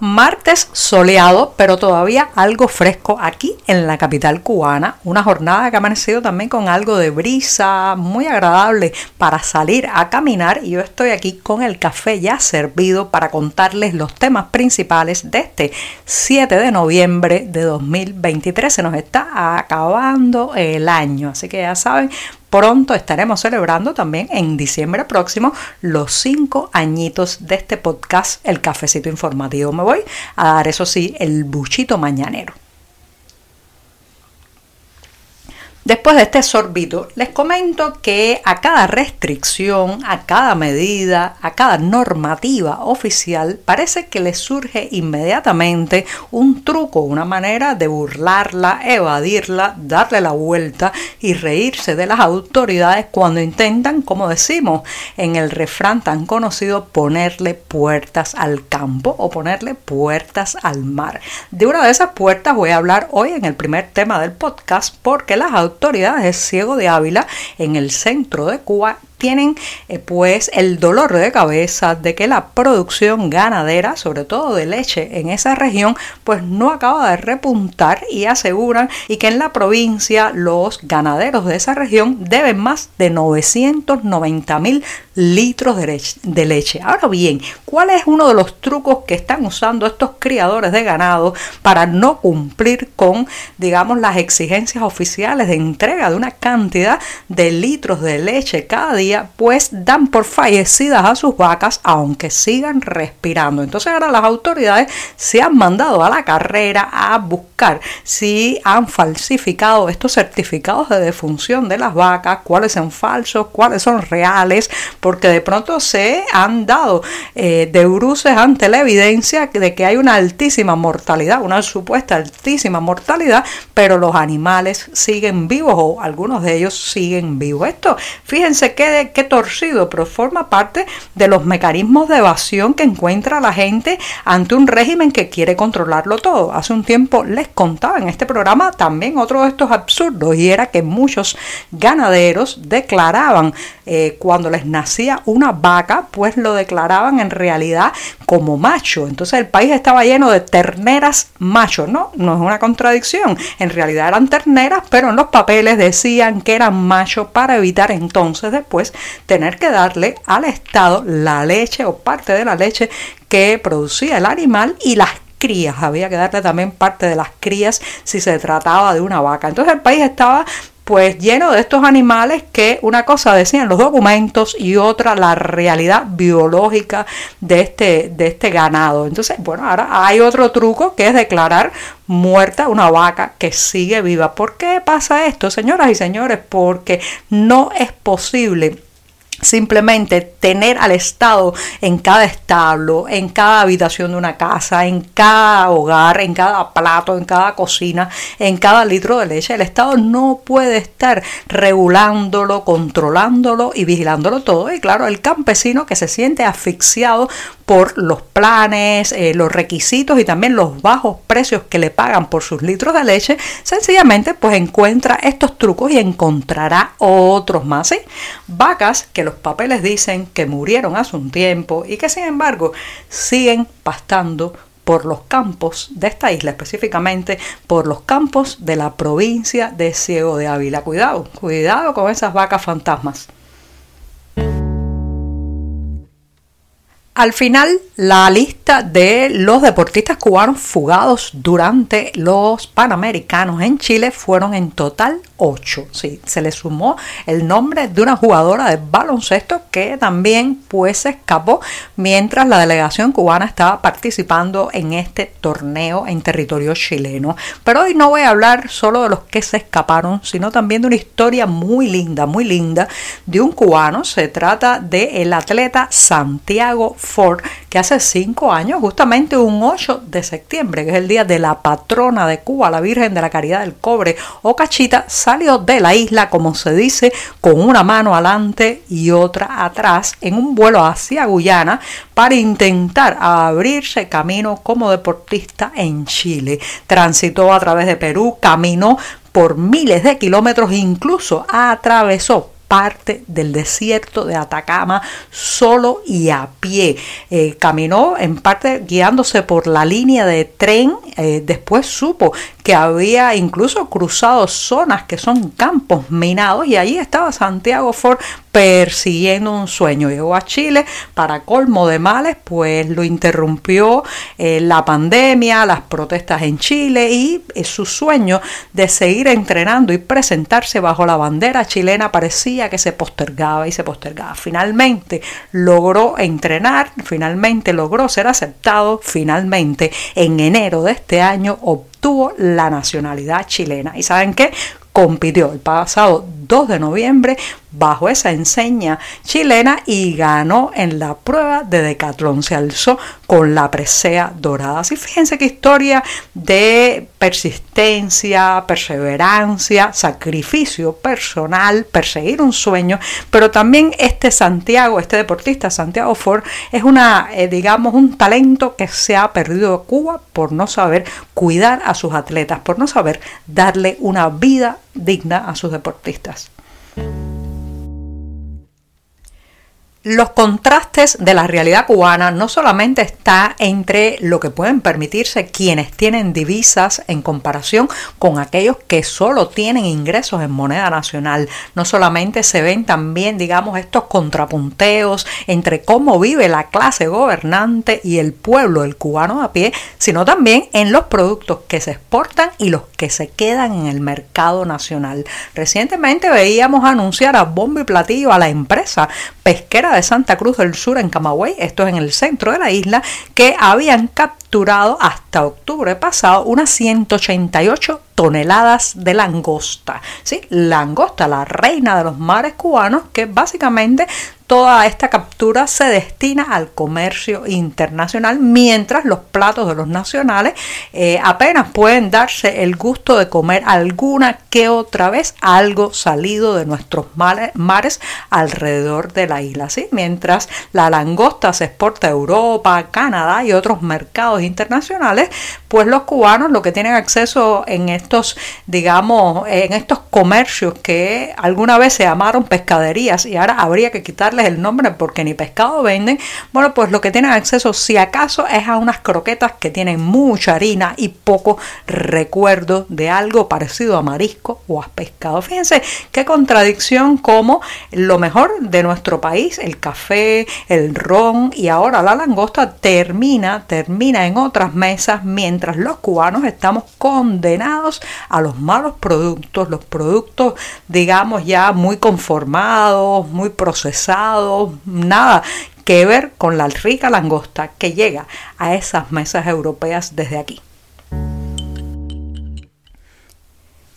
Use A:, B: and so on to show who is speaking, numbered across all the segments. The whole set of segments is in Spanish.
A: Martes soleado, pero todavía algo fresco aquí en la capital cubana. Una jornada que ha amanecido también con algo de brisa, muy agradable para salir a caminar. Y yo estoy aquí con el café ya servido para contarles los temas principales de este 7 de noviembre de 2023. Se nos está acabando el año, así que ya saben, Pronto estaremos celebrando también en diciembre próximo los cinco añitos de este podcast, El Cafecito Informativo. Me voy a dar, eso sí, el buchito mañanero. Después de este sorbito, les comento que a cada restricción, a cada medida, a cada normativa oficial, parece que les surge inmediatamente un truco, una manera de burlarla, evadirla, darle la vuelta y reírse de las autoridades cuando intentan, como decimos en el refrán tan conocido, ponerle puertas al campo o ponerle puertas al mar. De una de esas puertas voy a hablar hoy en el primer tema del podcast porque las autoridades autoridades de Ciego de Ávila en el centro de Cuba tienen eh, pues el dolor de cabeza de que la producción ganadera, sobre todo de leche en esa región, pues no acaba de repuntar y aseguran y que en la provincia los ganaderos de esa región deben más de 990 mil litros de leche, de leche. Ahora bien, ¿cuál es uno de los trucos que están usando estos criadores de ganado para no cumplir con, digamos, las exigencias oficiales de entrega de una cantidad de litros de leche cada día? Pues dan por fallecidas a sus vacas aunque sigan respirando. Entonces ahora las autoridades se han mandado a la carrera a buscar si han falsificado estos certificados de defunción de las vacas, cuáles son falsos, cuáles son reales, porque de pronto se han dado eh, de bruces ante la evidencia de que hay una altísima mortalidad, una supuesta altísima mortalidad, pero los animales siguen vivos o algunos de ellos siguen vivos. Esto, fíjense que qué torcido, pero forma parte de los mecanismos de evasión que encuentra la gente ante un régimen que quiere controlarlo todo. Hace un tiempo les contaba en este programa también otro de estos absurdos y era que muchos ganaderos declaraban eh, cuando les nacía una vaca, pues lo declaraban en realidad como macho. Entonces el país estaba lleno de terneras machos, ¿no? No es una contradicción. En realidad eran terneras, pero en los papeles decían que eran machos para evitar entonces después tener que darle al Estado la leche o parte de la leche que producía el animal y las crías, había que darle también parte de las crías si se trataba de una vaca. Entonces el país estaba pues lleno de estos animales que una cosa decían los documentos y otra la realidad biológica de este, de este ganado. Entonces, bueno, ahora hay otro truco que es declarar muerta una vaca que sigue viva. ¿Por qué pasa esto, señoras y señores? Porque no es posible Simplemente tener al Estado en cada establo, en cada habitación de una casa, en cada hogar, en cada plato, en cada cocina, en cada litro de leche. El Estado no puede estar regulándolo, controlándolo y vigilándolo todo. Y claro, el campesino que se siente asfixiado por los planes, eh, los requisitos y también los bajos precios que le pagan por sus litros de leche, sencillamente pues encuentra estos trucos y encontrará otros más. Vacas que los papeles dicen que murieron hace un tiempo y que sin embargo siguen pastando por los campos de esta isla, específicamente por los campos de la provincia de Ciego de Ávila. Cuidado, cuidado con esas vacas fantasmas. Al final, la lista de los deportistas cubanos fugados durante los Panamericanos en Chile fueron en total 8. Sí, se le sumó el nombre de una jugadora de baloncesto que también pues se escapó mientras la delegación cubana estaba participando en este torneo en territorio chileno. Pero hoy no voy a hablar solo de los que se escaparon, sino también de una historia muy linda, muy linda de un cubano. Se trata del el atleta Santiago Ford que hace cinco años, justamente un 8 de septiembre, que es el día de la patrona de Cuba, la Virgen de la Caridad del Cobre o Cachita, salió de la isla, como se dice, con una mano adelante y otra atrás en un vuelo hacia Guyana para intentar abrirse camino como deportista en Chile. Transitó a través de Perú, caminó por miles de kilómetros, incluso atravesó parte del desierto de Atacama solo y a pie. Eh, caminó en parte guiándose por la línea de tren. Eh, después supo que había incluso cruzado zonas que son campos minados y allí estaba Santiago Ford persiguiendo un sueño. Llegó a Chile para colmo de males, pues lo interrumpió eh, la pandemia, las protestas en Chile y eh, su sueño de seguir entrenando y presentarse bajo la bandera chilena parecía que se postergaba y se postergaba. Finalmente logró entrenar, finalmente logró ser aceptado, finalmente en enero de este año obtuvo la nacionalidad chilena. ¿Y saben qué? compitió el pasado 2 de noviembre bajo esa enseña chilena y ganó en la prueba de decatlón. Se alzó con la presea dorada. Así fíjense qué historia de persistencia, perseverancia, sacrificio personal, perseguir un sueño, pero también este Santiago, este deportista Santiago Ford, es una, eh, digamos, un talento que se ha perdido Cuba por no saber cuidar a sus atletas, por no saber darle una vida digna a sus deportistas. Los contrastes de la realidad cubana no solamente está entre lo que pueden permitirse quienes tienen divisas en comparación con aquellos que solo tienen ingresos en moneda nacional, no solamente se ven también, digamos, estos contrapunteos entre cómo vive la clase gobernante y el pueblo, el cubano a pie, sino también en los productos que se exportan y los que se quedan en el mercado nacional. Recientemente veíamos anunciar a bombo y platillo a la empresa pesquera de Santa Cruz del Sur en Camagüey, esto es en el centro de la isla, que habían capturado hasta octubre pasado unas 188 toneladas de langosta. ¿sí? Langosta, la reina de los mares cubanos, que básicamente toda esta captura se destina al comercio internacional, mientras los platos de los nacionales eh, apenas pueden darse el gusto de comer alguna que otra vez algo salido de nuestros mares alrededor de la isla. ¿sí? Mientras la langosta se exporta a Europa, Canadá y otros mercados internacionales, pues los cubanos lo que tienen acceso en estos, digamos, en estos comercios que alguna vez se llamaron pescaderías y ahora habría que quitarle el nombre porque ni pescado venden, bueno, pues lo que tienen acceso si acaso es a unas croquetas que tienen mucha harina y poco recuerdo de algo parecido a marisco o a pescado. Fíjense qué contradicción como lo mejor de nuestro país, el café, el ron y ahora la langosta termina, termina en otras mesas mientras los cubanos estamos condenados a los malos productos, los productos digamos ya muy conformados, muy procesados, nada que ver con la rica langosta que llega a esas mesas europeas desde aquí.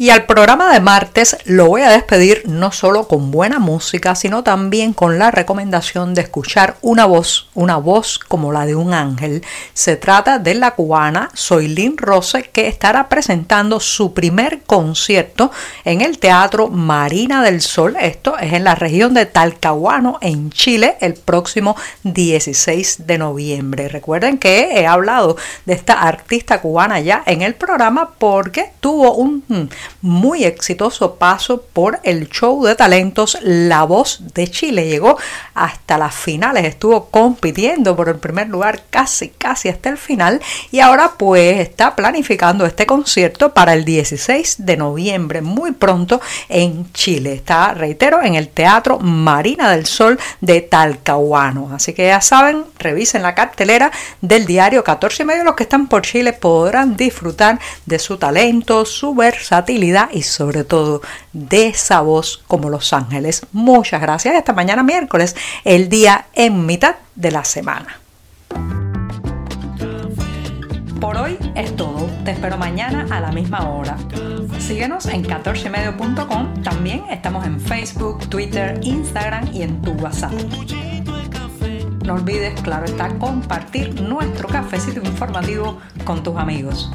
A: Y al programa de martes lo voy a despedir no solo con buena música, sino también con la recomendación de escuchar una voz, una voz como la de un ángel. Se trata de la cubana Soylin Rose que estará presentando su primer concierto en el Teatro Marina del Sol. Esto es en la región de Talcahuano, en Chile, el próximo 16 de noviembre. Recuerden que he hablado de esta artista cubana ya en el programa porque tuvo un muy exitoso paso por el show de talentos La Voz de Chile. Llegó hasta las finales, estuvo compitiendo por el primer lugar casi, casi hasta el final y ahora pues está planificando este concierto para el 16 de noviembre, muy pronto en Chile. Está, reitero, en el Teatro Marina del Sol de Talcahuano. Así que ya saben, revisen la cartelera del diario 14 y medio. Los que están por Chile podrán disfrutar de su talento, su versatilidad y sobre todo de esa voz como Los Ángeles. Muchas gracias. Hasta mañana miércoles, el día en mitad de la semana. Por hoy es todo. Te espero mañana a la misma hora. Síguenos en 14medio.com. También estamos en Facebook, Twitter, Instagram y en tu WhatsApp. no olvides, claro está, compartir nuestro cafecito informativo con tus amigos.